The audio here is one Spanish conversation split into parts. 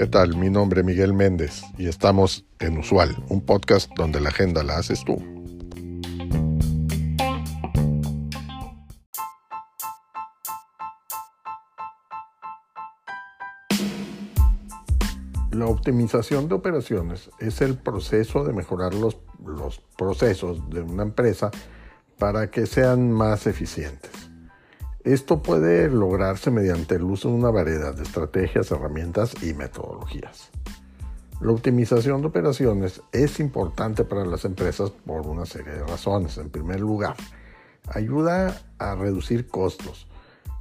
¿Qué tal? Mi nombre es Miguel Méndez y estamos en Usual, un podcast donde la agenda la haces tú. La optimización de operaciones es el proceso de mejorar los, los, procesos de una empresa para que sean más eficientes. Esto puede lograrse mediante el uso de una variedad de estrategias, herramientas y metodologías. La optimización de operaciones es importante para las empresas por una serie de razones. En primer lugar, ayuda a reducir costos,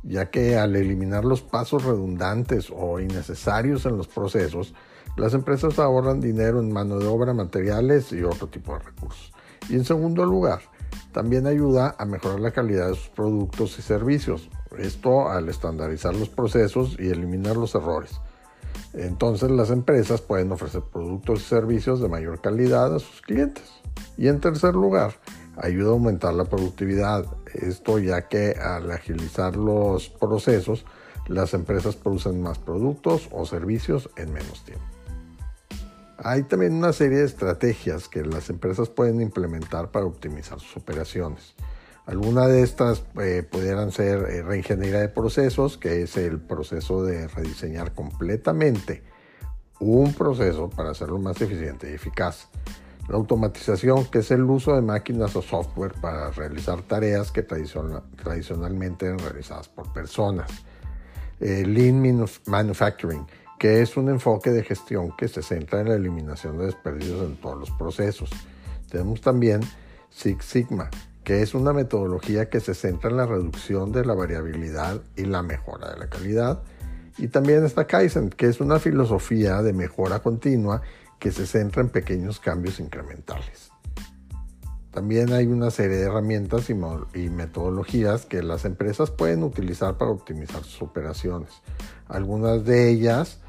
ya que al eliminar los pasos redundantes o innecesarios en los procesos, las empresas ahorran dinero en mano de obra, materiales y otro tipo de recursos. Y en segundo lugar, también ayuda a mejorar la calidad de sus productos y servicios. Esto al estandarizar los procesos y eliminar los errores. Entonces las empresas pueden ofrecer productos y servicios de mayor calidad a sus clientes. Y en tercer lugar, ayuda a aumentar la productividad. Esto ya que al agilizar los procesos, las empresas producen más productos o servicios en menos tiempo. Hay también una serie de estrategias que las empresas pueden implementar para optimizar sus operaciones. Algunas de estas eh, pudieran ser eh, reingeniería de procesos, que es el proceso de rediseñar completamente un proceso para hacerlo más eficiente y eficaz. La automatización, que es el uso de máquinas o software para realizar tareas que tradicionalmente eran realizadas por personas. Lean Manufacturing, que es un enfoque de gestión que se centra en la eliminación de desperdicios en todos los procesos. Tenemos también Six Sigma, que es una metodología que se centra en la reducción de la variabilidad y la mejora de la calidad. Y también está Kaizen, que es una filosofía de mejora continua que se centra en pequeños cambios incrementales. También hay una serie de herramientas y, metodologías que las empresas pueden utilizar para optimizar sus operaciones. Algunas de ellas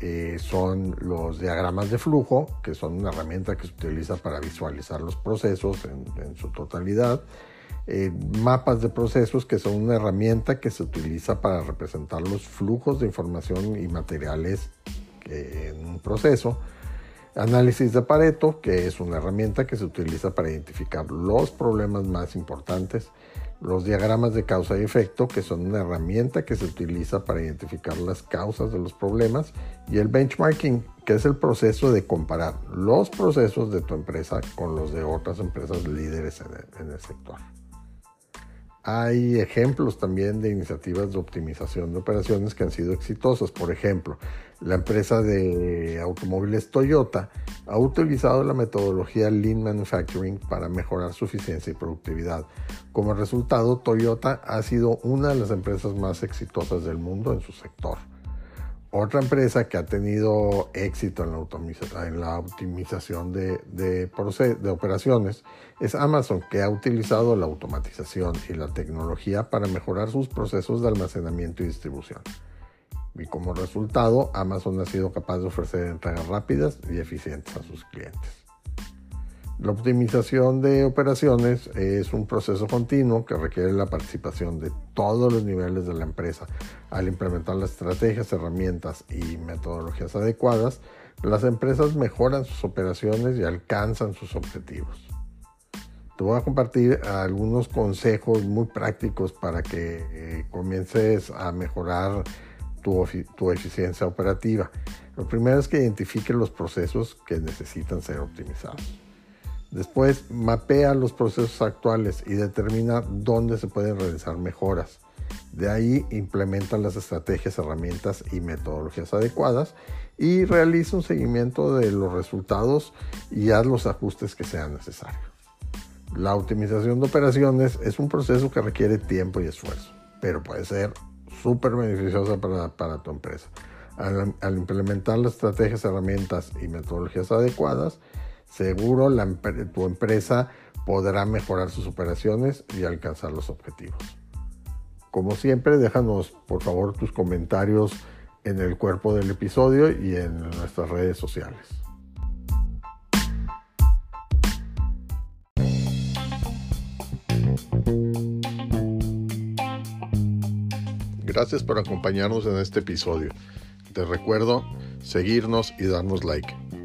eh, son los diagramas de flujo, que son una herramienta que se utiliza para visualizar los procesos en, su totalidad. Eh, mapas de procesos, que son una herramienta que se utiliza para representar los flujos de información y materiales en un proceso. Análisis de Pareto, que es una herramienta que se utiliza para identificar los problemas más importantes los diagramas de causa y efecto, que son una herramienta que se utiliza para identificar las causas de los problemas, y el benchmarking, que es el proceso de comparar los procesos de tu empresa con los de otras empresas líderes en el, sector. Hay ejemplos también de iniciativas de optimización de operaciones que han sido exitosas. Por ejemplo, la empresa de automóviles Toyota ha utilizado la metodología Lean Manufacturing para mejorar su eficiencia y productividad. Como resultado, Toyota ha sido una de las empresas más exitosas del mundo en su sector. Otra empresa que ha tenido éxito en la, optimización de, de, operaciones es Amazon, que ha utilizado la automatización y la tecnología para mejorar sus procesos de almacenamiento y distribución. Y como resultado, Amazon ha sido capaz de ofrecer entregas rápidas y eficientes a sus clientes. La optimización de operaciones es un proceso continuo que requiere la participación de todos los niveles de la empresa. Al implementar las estrategias, herramientas y metodologías adecuadas, las empresas mejoran sus operaciones y alcanzan sus objetivos. Te voy a compartir algunos consejos muy prácticos para que eh, comiences a mejorar tu, tu eficiencia operativa. Lo primero es que identifique los procesos que necesitan ser optimizados. Después mapea los procesos actuales y determina dónde se pueden realizar mejoras. De ahí implementa las estrategias, herramientas y metodologías adecuadas y realiza un seguimiento de los resultados y haz los ajustes que sean necesarios. La optimización de operaciones es un proceso que requiere tiempo y esfuerzo, pero puede ser súper beneficiosa para, tu empresa. al implementar las estrategias, herramientas y metodologías adecuadas, Seguro tu empresa podrá mejorar sus operaciones y alcanzar los objetivos. Como siempre, déjanos por favor tus comentarios en el cuerpo del episodio y en nuestras redes sociales. Gracias por acompañarnos en este episodio. Te recuerdo seguirnos y darnos like.